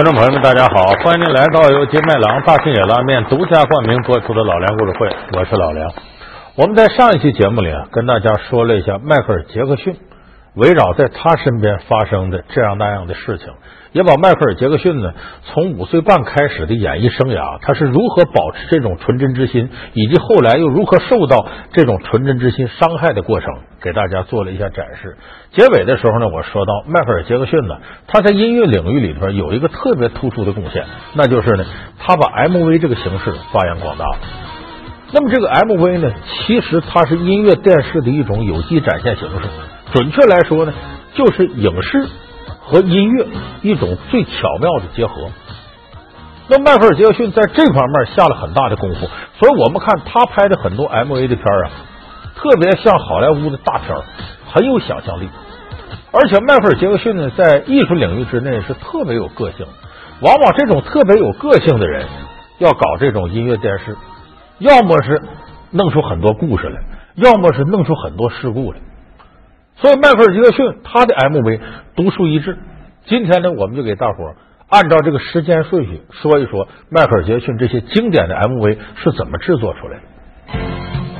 观众朋友们，大家好，欢迎您来到由金麦郎大庆野拉面独家冠名播出的《老梁故事会》，我是老梁。我们在上一期节目里啊，跟大家说了一下迈克尔·杰克逊围绕在他身边发生的这样那样的事情，也把迈克尔·杰克逊呢从五岁半开始的演艺生涯，他是如何保持这种纯真之心，以及后来又如何受到这种纯真之心伤害的过程，给大家做了一下展示。结尾的时候呢，我说到迈克尔·杰克逊呢，他在音乐领域里头有一个特别突出的贡献，那就是呢，他把 MV 这个形式发扬光大。那么这个 MV 呢，其实它是音乐电视的一种有机展现形式。准确来说呢，就是影视和音乐一种最巧妙的结合。那迈克尔·杰克逊在这方面下了很大的功夫，所以我们看他拍的很多 MV 的片啊，特别像好莱坞的大片，很有想象力。而且迈克尔·杰克逊呢，在艺术领域之内是特别有个性。往往这种特别有个性的人，要搞这种音乐电视。要么是弄出很多故事来，要么是弄出很多事故来。所以迈克尔·杰克逊他的 MV 独树一帜。今天呢，我们就给大伙儿按照这个时间顺序说一说迈克尔·杰克逊这些经典的 MV 是怎么制作出来的。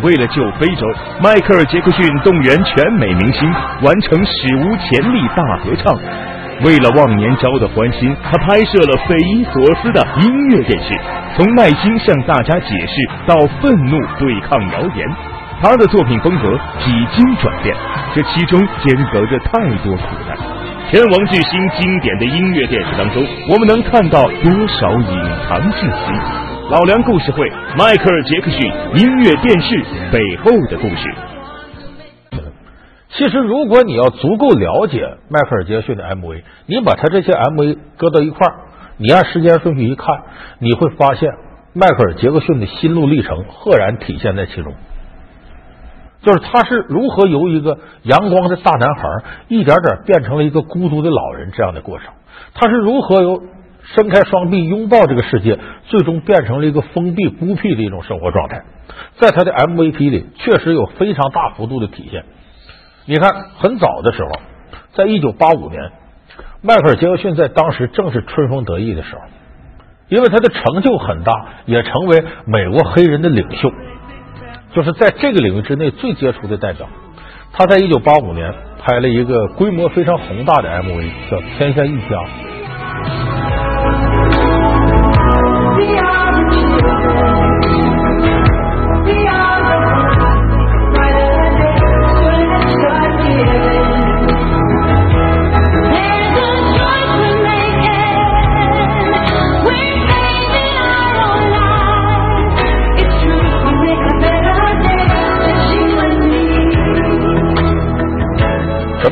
为了救非洲，迈克尔·杰克逊动员全美明星完成史无前例大合唱。为了忘年交的欢心，他拍摄了匪夷所思的音乐电视，从耐心向大家解释到愤怒对抗谣言，他的作品风格几经转变，这其中间隔着太多苦难。天王巨星经典的音乐电视当中，我们能看到多少隐藏信息？老梁故事会，迈克尔·杰克逊音乐电视背后的故事。其实，如果你要足够了解迈克尔·杰克逊的 MV，你把他这些 MV 搁到一块儿，你按时间顺序一看，你会发现迈克尔·杰克逊的心路历程赫然体现在其中。就是他是如何由一个阳光的大男孩，一点点变成了一个孤独的老人这样的过程。他是如何由伸开双臂拥抱这个世界，最终变成了一个封闭孤僻的一种生活状态。在他的 MVP 里，确实有非常大幅度的体现。你看，很早的时候，在一九八五年，迈克尔·杰克逊在当时正是春风得意的时候，因为他的成就很大，也成为美国黑人的领袖，就是在这个领域之内最杰出的代表。他在一九八五年拍了一个规模非常宏大的 MV，叫《天下一家》。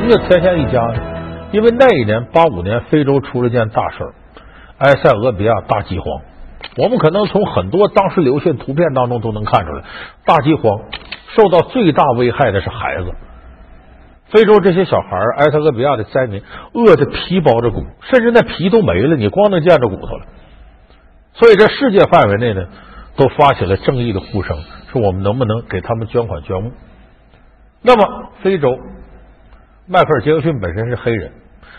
什么叫天下一家呢？因为那一年八五年，非洲出了件大事儿，埃塞俄比亚大饥荒。我们可能从很多当时流线图片当中都能看出来，大饥荒受到最大危害的是孩子。非洲这些小孩埃塞俄比亚的灾民饿得皮包着骨，甚至那皮都没了，你光能见着骨头了。所以在世界范围内呢，都发起了正义的呼声，说我们能不能给他们捐款捐物？那么非洲。迈克尔·杰克逊本身是黑人，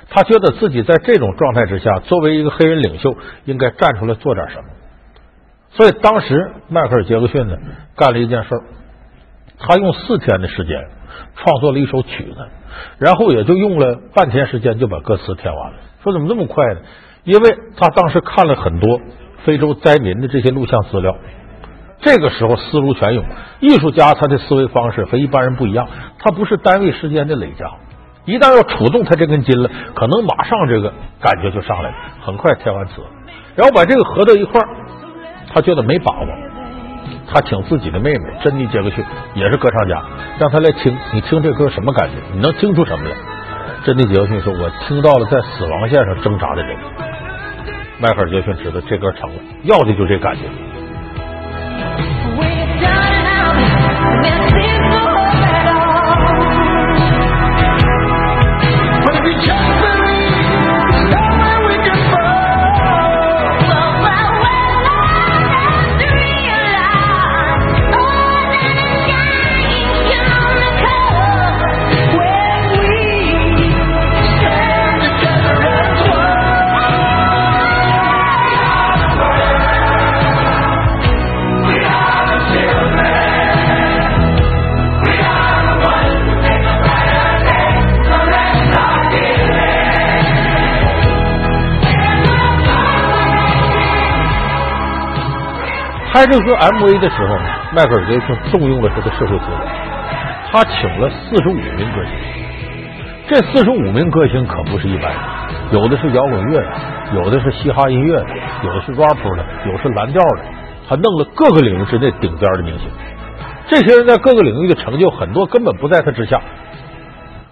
他觉得自己在这种状态之下，作为一个黑人领袖，应该站出来做点什么。所以当时迈克尔·杰克逊呢，干了一件事，他用四天的时间创作了一首曲子，然后也就用了半天时间就把歌词填完了。说怎么这么快呢？因为他当时看了很多非洲灾民的这些录像资料，这个时候思如泉涌，艺术家他的思维方式和一般人不一样，他不是单位时间的累加。一旦要触动他这根筋了，可能马上这个感觉就上来了。很快填完词，然后把这个合到一块儿，他觉得没把握，他请自己的妹妹珍妮·杰克逊，也是歌唱家，让他来听。你听这歌什么感觉？你能听出什么来？珍妮·杰克逊说：“我听到了在死亡线上挣扎的人。”迈克尔·杰克逊知道这歌成了，要的就是这感觉。拍这个 MV 的时候，迈克尔·杰克逊动用了他的社会资源，他请了四十五名歌星。这四十五名歌星可不是一般人，有的是摇滚乐的，有的是嘻哈音乐的，有的是 rap 的，有的是蓝调的，他弄了各个领域之内顶尖的明星。这些人在各个领域的成就，很多根本不在他之下。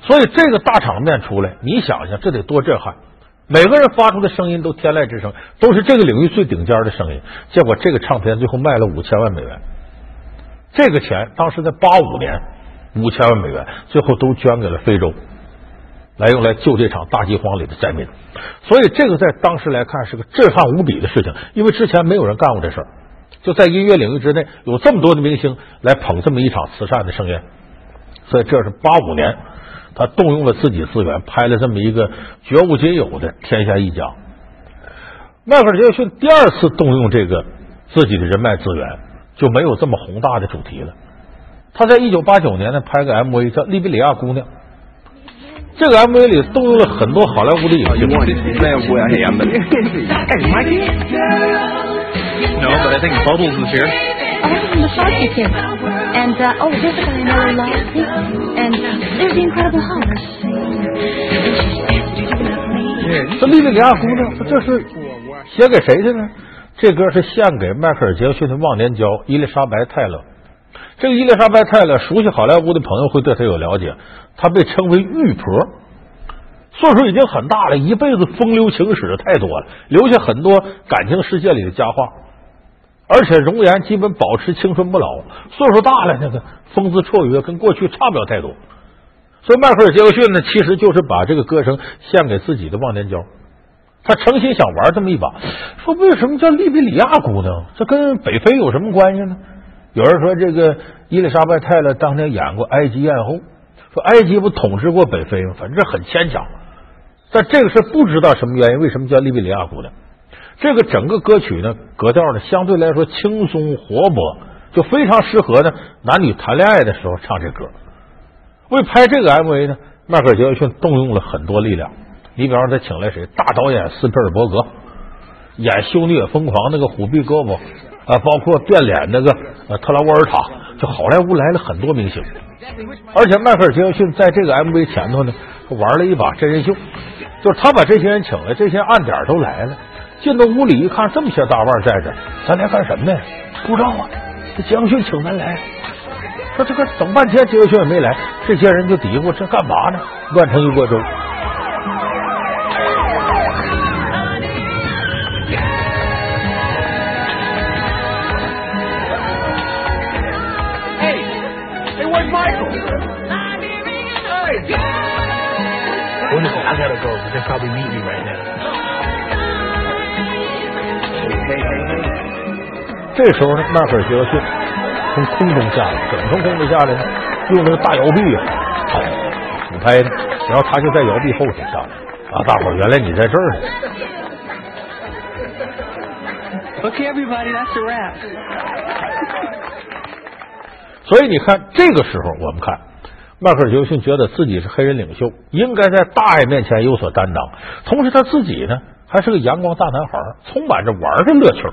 所以这个大场面出来，你想想，这得多震撼！每个人发出的声音都天籁之声，都是这个领域最顶尖的声音。结果这个唱片最后卖了五千万美元，这个钱当时在八五年，五千万美元最后都捐给了非洲，来用来救这场大饥荒里的灾民。所以这个在当时来看是个震撼无比的事情，因为之前没有人干过这事，就在音乐领域之内有这么多的明星来捧这么一场慈善的盛宴。所以这是八五年。他动用了自己资源，拍了这么一个绝无仅有的《天下一家》。迈克尔·杰克逊第二次动用这个自己的人脉资源，就没有这么宏大的主题了。他在一九八九年呢，拍个 MV 叫《利比里亚姑娘》。这个 MV 里动用了很多好莱坞的影星。No, but I think Bubbles is here. I was in the shark kid. And, uh, oh, there's a guy I really like. And there's the Incredible Hulk. 这《莉莉娅姑娘》，这是写给谁的呢？这歌是献给迈克尔·杰克逊的忘年交伊丽莎白·泰勒。这个伊丽莎白·泰勒，熟悉好莱坞的朋友会对她有了解。她被称为玉婆，岁数已经很大了，一辈子风流情史太多了，留下很多感情世界里的佳话。而且容颜基本保持青春不老，岁数大了，那个风姿绰约跟过去差不了太多。所以迈克尔·杰克逊呢，其实就是把这个歌声献给自己的忘年交。他诚心想玩这么一把，说为什么叫利比里亚姑娘？这跟北非有什么关系呢？有人说这个伊丽莎白·泰勒当年演过埃及艳后，说埃及不统治过北非吗？反正很牵强。但这个事不知道什么原因，为什么叫利比里亚姑娘？这个整个歌曲呢，格调呢相对来说轻松活泼，就非常适合呢男女谈恋爱的时候唱这歌。为拍这个 MV 呢，迈克尔·杰克逊动用了很多力量。你比方说，他请来谁？大导演斯皮尔伯格演《修女也疯狂》那个虎臂胳膊啊，包括变脸那个特拉沃尔塔，就好莱坞来了很多明星。而且迈克尔·杰克逊在这个 MV 前头呢，玩了一把真人秀，就是他把这些人请来，这些暗点都来了。进到屋里一看，这么些大腕在这，咱来干什么呢？不知道啊。这杰克逊请咱来，说这个等半天，杰克逊也没来，这些人就嘀咕这干嘛呢？乱成一锅粥。Hey, hey, where's Michael? Hey. I gotta go, but they're probably meeting me right now. 这时候呢，迈克尔·杰克逊从空中下来，怎么从空中下来呢？用那个大摇臂啊，俯拍的，然后他就在摇臂后头下来。啊，大伙儿，原来你在这儿呢。Okay, everybody, that's a wrap. 所以你看，这个时候我们看，迈克尔·杰克逊觉得自己是黑人领袖，应该在大爱面前有所担当。同时，他自己呢，还是个阳光大男孩，充满着玩的乐趣。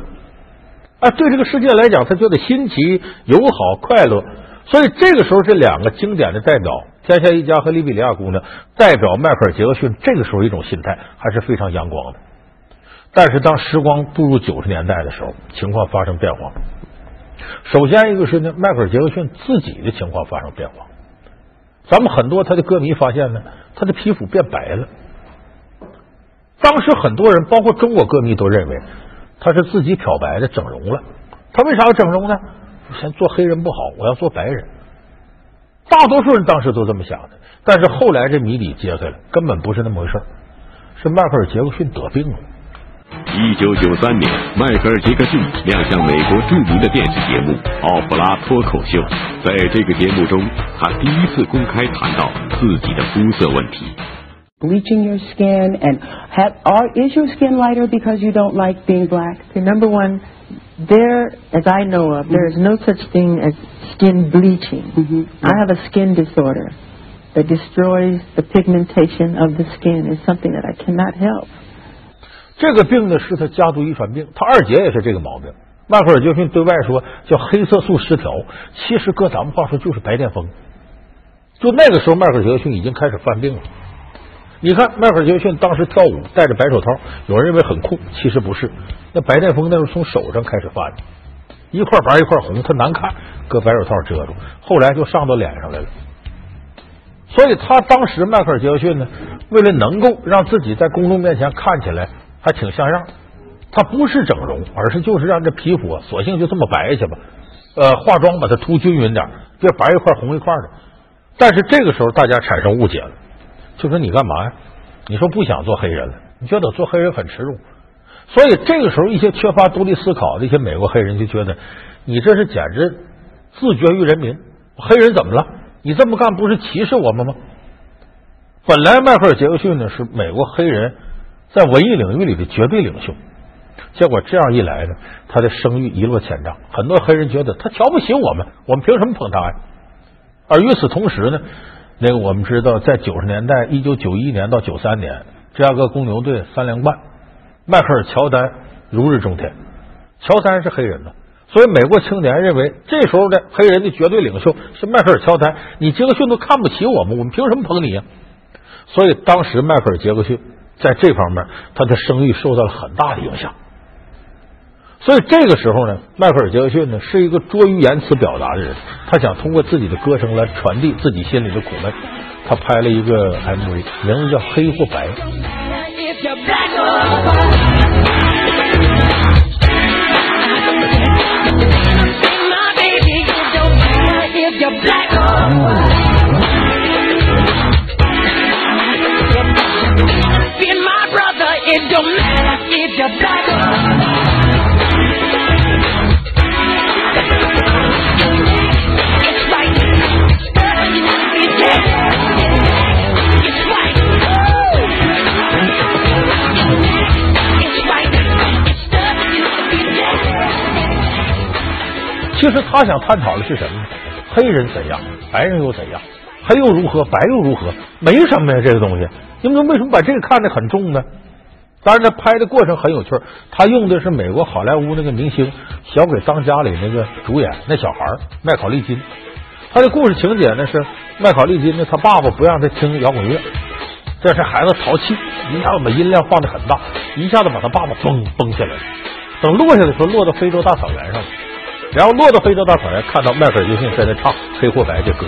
啊，对这个世界来讲，他觉得新奇、友好、快乐。所以这个时候，这两个经典的代表《天下一家》和《利比里亚姑娘》，代表迈克尔·杰克逊这个时候一种心态还是非常阳光的。但是，当时光步入九十年代的时候，情况发生变化。首先，一个是呢，迈克尔·杰克逊自己的情况发生变化。咱们很多他的歌迷发现呢，他的皮肤变白了。当时很多人，包括中国歌迷，都认为他是自己漂白的、整容了。他为啥要整容呢？先做黑人不好，我要做白人。大多数人当时都这么想的，但是后来这谜底揭开了，根本不是那么回事是迈克尔·杰克逊得病了。一九九三年，迈克尔·杰克逊亮相美国著名的电视节目《奥普拉脱口秀》。在这个节目中，他第一次公开谈到自己的肤色问题。bleaching your skin and have are is your skin lighter because you don't like being black? Okay, number one, there, as I know of, there is no such thing as skin bleaching. Mhm. I have a skin disorder that destroys the pigmentation of the skin. It's something that I cannot help. 这个病呢是他家族遗传病，他二姐也是这个毛病。 迈克尔·杰克逊对外说叫黑色素失调，其实搁咱们话说就是白癜风。就那个时候，迈克尔·杰克逊已经开始犯病了。 你看，迈克尔·杰克逊当时跳舞戴着白手套，有人认为很酷，其实不是。那白癜风那时候从手上开始犯的，一块白一块红，它难看，搁白手套遮住，后来就上到脸上来了。所以他当时迈克尔·杰克逊呢，为了能够让自己在公众面前看起来还挺像样，他不是整容，而是就是让这皮肤啊索性就这么白去吧，呃，化妆把它涂均匀点，别白一块红一块的。但是这个时候大家产生误解了，就说你干嘛呀？你说不想做黑人了？你觉得做黑人很耻辱？所以这个时候一些缺乏独立思考的一些美国黑人就觉得你这是简直自绝于人民，黑人怎么了？你这么干不是歧视我们吗？本来迈克尔·杰克逊呢是美国黑人在文艺领域里的绝对领袖，结果这样一来呢，他的声誉一落千丈。很多黑人觉得他瞧不起我们，我们凭什么捧他呀？而与此同时呢，那个我们知道，在九十年代，一九九一年到九三年，芝加哥公牛队三连冠，迈克尔·乔丹如日中天。乔丹是黑人呢。所以，美国青年认为，这时候的黑人的绝对领袖是迈克尔·乔丹。你杰克逊都看不起我们，我们凭什么捧你呀？所以，当时迈克尔·杰克逊在这方面，他的声誉受到了很大的影响。所以，这个时候呢，迈克尔·杰克逊呢是一个拙于言辞表达的人，他想通过自己的歌声来传递自己心里的苦闷。他拍了一个 MV，名字叫《黑或白》。其实他想探讨的是什么呢？黑人怎样，白人又怎样？黑又如何，白又如何？没什么呀，这个东西。你们为什么把这个看得很重呢？当然，他拍的过程很有趣。他用的是美国好莱坞那个明星《小鬼当家》里那个主演那小孩麦考利金。他的故事情节呢是麦考利金呢，他爸爸不让他听摇滚乐，这是孩子淘气，一下子把音量放的很大，一下子把他爸爸嘣崩下来了。等落下的时候，落到非洲大草原上了。然后落到非洲大草原，看到迈克尔·杰克逊在那唱《黑或白》这歌。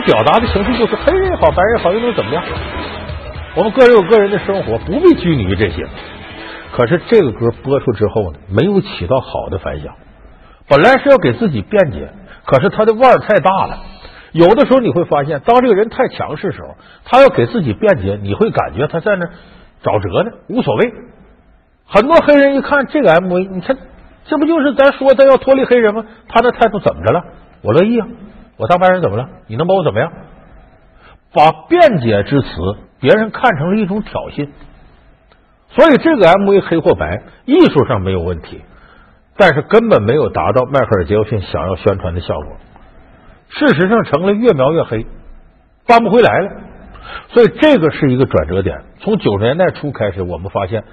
表达的形式就是黑人也好，白人也好，又能怎么样？我们个人有个人的生活，不必拘泥于这些。可是这个歌播出之后呢，没有起到好的反响。本来是要给自己辩解，可是他的腕儿太大了。有的时候你会发现，当这个人太强势的时候，他要给自己辩解，你会感觉他在那找辙呢，无所谓。很多黑人一看这个 MV，你看这不就是咱说他要脱离黑人吗？他的态度怎么着了？我乐意啊。我当白人怎么了？你能把我怎么样？把辩解之词，别人看成了一种挑衅。所以这个 MV 黑或白，艺术上没有问题，但是根本没有达到迈克尔·杰克逊想要宣传的效果。事实上，成了越描越黑，扳不回来了。所以这个是一个转折点。从九十年代初开始，我们发现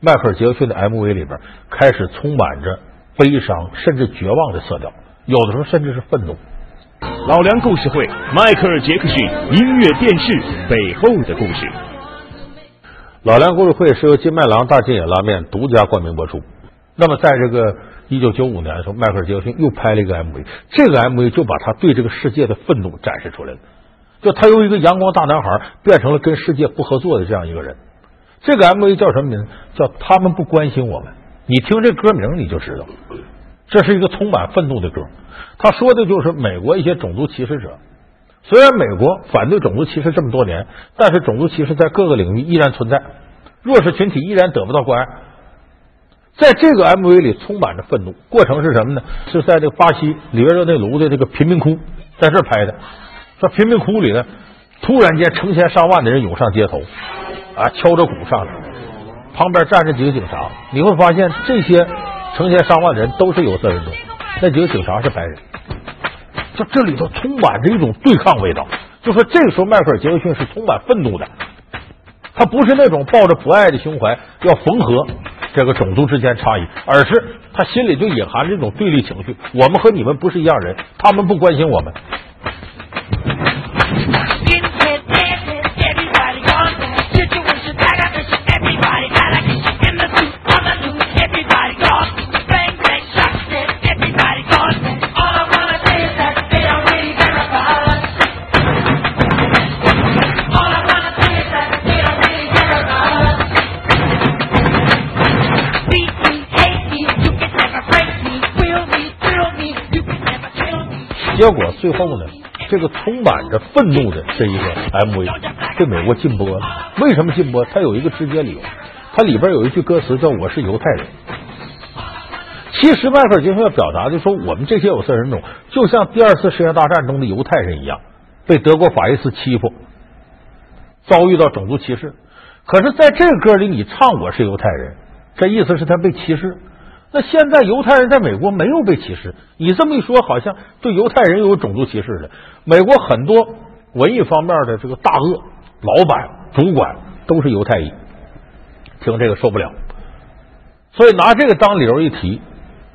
迈克尔·杰克逊的 MV 里边开始充满着悲伤甚至绝望的色调，有的时候甚至是愤怒。老梁故事会，迈克尔·杰克逊音乐电视背后的故事。老梁故事会是由金麦郎大金野拉面独家冠名播出。那么，在这个一九九五年的时候，迈克尔·杰克逊又拍了一个 MV，这个 MV 就把他对这个世界的愤怒展示出来了。就他由一个阳光大男孩变成了跟世界不合作的这样一个人。这个 MV 叫什么名？叫他们不关心我们。你听这歌名你就知道，这是一个充满愤怒的歌。他说的就是美国一些种族歧视者。虽然美国反对种族歧视这么多年，但是种族歧视在各个领域依然存在，弱势群体依然得不到关爱。在这个 MV 里充满着愤怒，过程是什么呢？是在这个巴西里约热内卢的这个贫民窟，在这儿拍的。说贫民窟里呢，突然间成千上万的人涌上街头，啊，敲着鼓上来，旁边站着几个警察。你会发现，这些成千上万的人都是有色人种，那几个警察是白人。就这里头充满着一种对抗味道。就说这个时候，迈克尔·杰克逊是充满愤怒的，他不是那种抱着博爱的胸怀要缝合这个种族之间差异，而是他心里就隐含着一种对立情绪。我们和你们不是一样人，他们不关心我们。最后呢，这个充满着愤怒的这一个 MV 被美国禁播了。为什么禁播？它有一个直接理由，它里边有一句歌词叫“我是犹太人”。其实迈克尔·杰克逊要表达的说，我们这些有色人种就像第二次世界大战中的犹太人一样，被德国法西斯欺负，遭遇到种族歧视。可是，在这个歌里，你唱我是犹太人，这意思是他被歧视。那现在犹太人在美国没有被歧视，你这么一说，好像对犹太人有种族歧视似的。美国很多文艺方面的这个大鳄、老板、主管都是犹太裔，听这个受不了，所以拿这个当理由一提，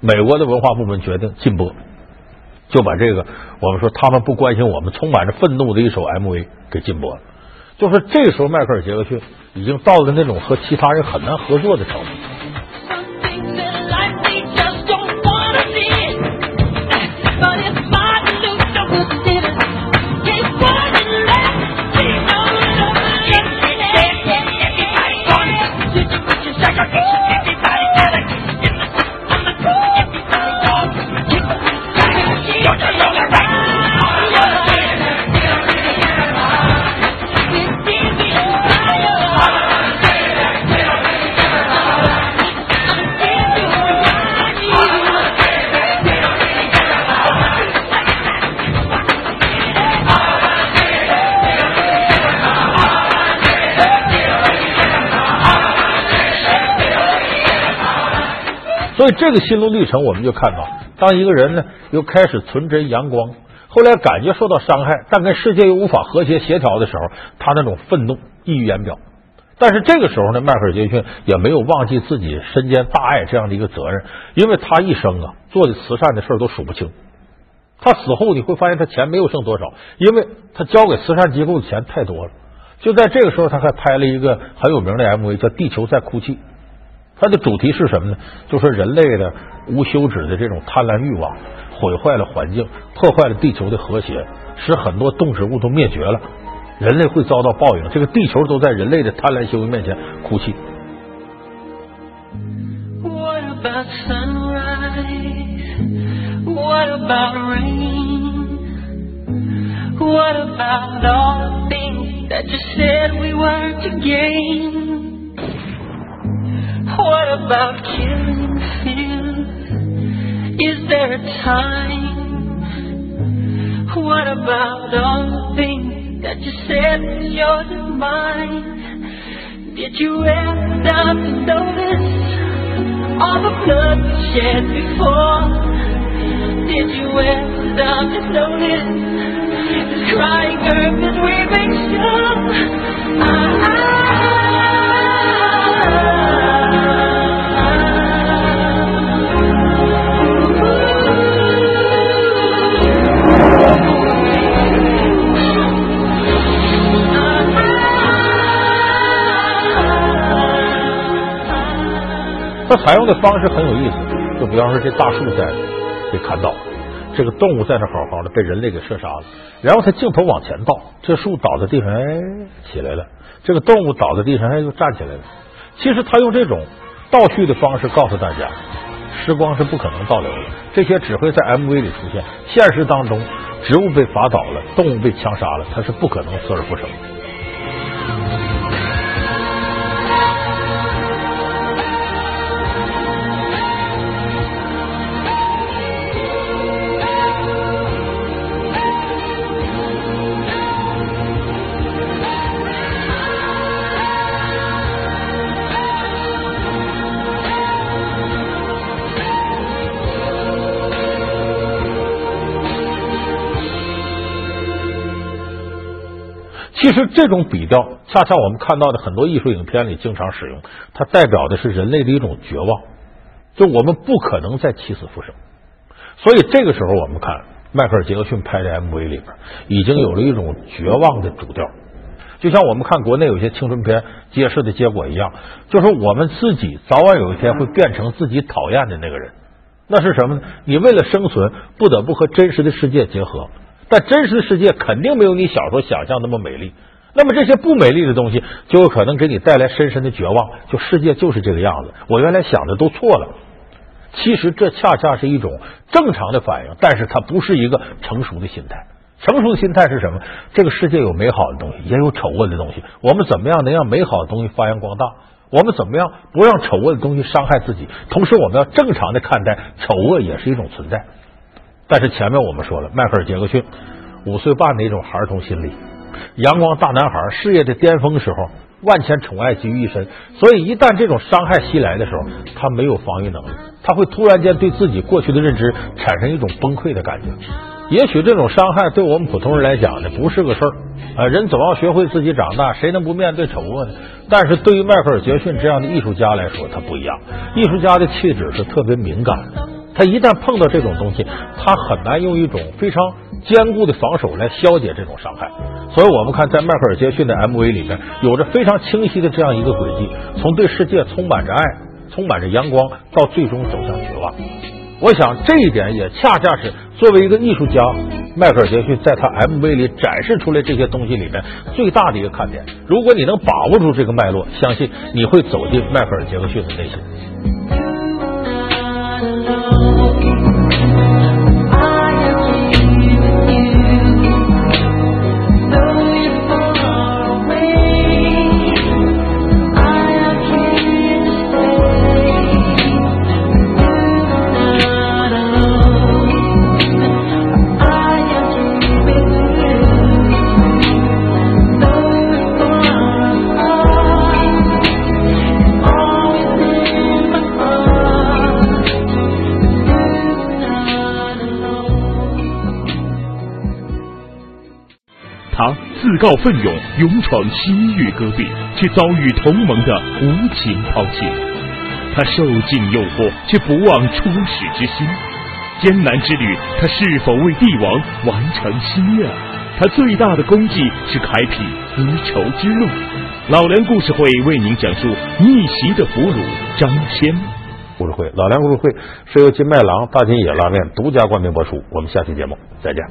美国的文化部门决定禁播，就把这个我们说他们不关心我们，充满着愤怒的一首 MV 给禁播了。就说这时候，迈克尔·杰克逊已经到了那种和其他人很难合作的程度。所以这个心路历程，我们就看到，当一个人呢又开始纯真阳光，后来感觉受到伤害，但跟世界又无法和谐协调的时候，他那种愤怒溢于言表。但是这个时候呢，迈克尔·杰克逊也没有忘记自己身兼大爱这样的一个责任，因为他一生啊做的慈善的事儿都数不清。他死后你会发现他钱没有剩多少，因为他交给慈善机构的钱太多了。就在这个时候，他还拍了一个很有名的 MV，叫《地球在哭泣》。它的主题是什么呢？就说人类的无休止的这种贪婪欲望，毁坏了环境，破坏了地球的和谐，使很多动植物都灭绝了，人类会遭到报应。这个地球都在人类的贪婪行为面前哭泣。What about sunrise? What about rain? What about all the things that you said we were to gain? What about killing fears? Is there a time? What about all the things that you said was yours and mine? Did you ever stop to notice all the blood shed before? Did you ever stop to notice this crying earth as we make sure? I 他采用的方式很有意思，就比方说这大树在被砍倒，这个动物在那好好的被人类给射杀了，然后他镜头往前倒，这树倒在地上，哎，起来了，这个动物倒在地上，哎，又站起来了。其实他用这种倒叙的方式告诉大家，时光是不可能倒流的，这些只会在 MV 里出现，现实当中，植物被伐倒了，动物被枪杀了，它是不可能死而复生的。其实这种笔调，恰恰我们看到的很多艺术影片里经常使用，它代表的是人类的一种绝望，就我们不可能再起死复生。所以这个时候，我们看迈克尔·杰克逊拍的 MV 里边，已经有了一种绝望的主调，就像我们看国内有些青春片揭示的结果一样，就是我们自己早晚有一天会变成自己讨厌的那个人。那是什么呢？你为了生存，不得不和真实的世界结合，但真实世界肯定没有你小时候想象那么美丽。那么这些不美丽的东西，就有可能给你带来深深的绝望。就世界就是这个样子，我原来想的都错了。其实这恰恰是一种正常的反应，但是它不是一个成熟的心态。成熟的心态是什么？这个世界有美好的东西，也有丑恶的东西。我们怎么样能让美好的东西发扬光大？我们怎么样不让丑恶的东西伤害自己？同时，我们要正常的看待丑恶也是一种存在。但是前面我们说了，迈克尔·杰克逊五岁半的一种孩童心理，阳光大男孩，事业的巅峰时候，万千宠爱集于一身，所以一旦这种伤害袭来的时候，他没有防御能力。他会突然间对自己过去的认知产生一种崩溃的感觉。也许这种伤害对我们普通人来讲呢，不是个事儿啊。人总要学会自己长大，谁能不面对丑恶呢？但是对于迈克尔·杰克逊这样的艺术家来说，他不一样。艺术家的气质是特别敏感的，他一旦碰到这种东西，他很难用一种非常坚固的防守来消解这种伤害。所以我们看，在迈克尔·杰克逊的 MV 里面，有着非常清晰的这样一个轨迹：从对世界充满着爱。充满着阳光，到最终走向绝望。我想这一点也恰恰是作为一个艺术家，迈克尔·杰克逊在他 MV 里展示出来这些东西里面最大的一个看点。如果你能把握住这个脉络，相信你会走进迈克尔·杰克逊的内心。告奋勇勇闯西域戈壁，却遭遇同盟的无情抛弃。他受尽诱惑，却不忘初始之心。艰难之旅，他是否为帝王完成心愿？他最大的功绩是开辟丝绸之路。老梁故事会为您讲述逆袭的俘虏张骞。故事会，老梁故事会是由金麦郎大金野拉面独家冠名播出。我们下期节目再见。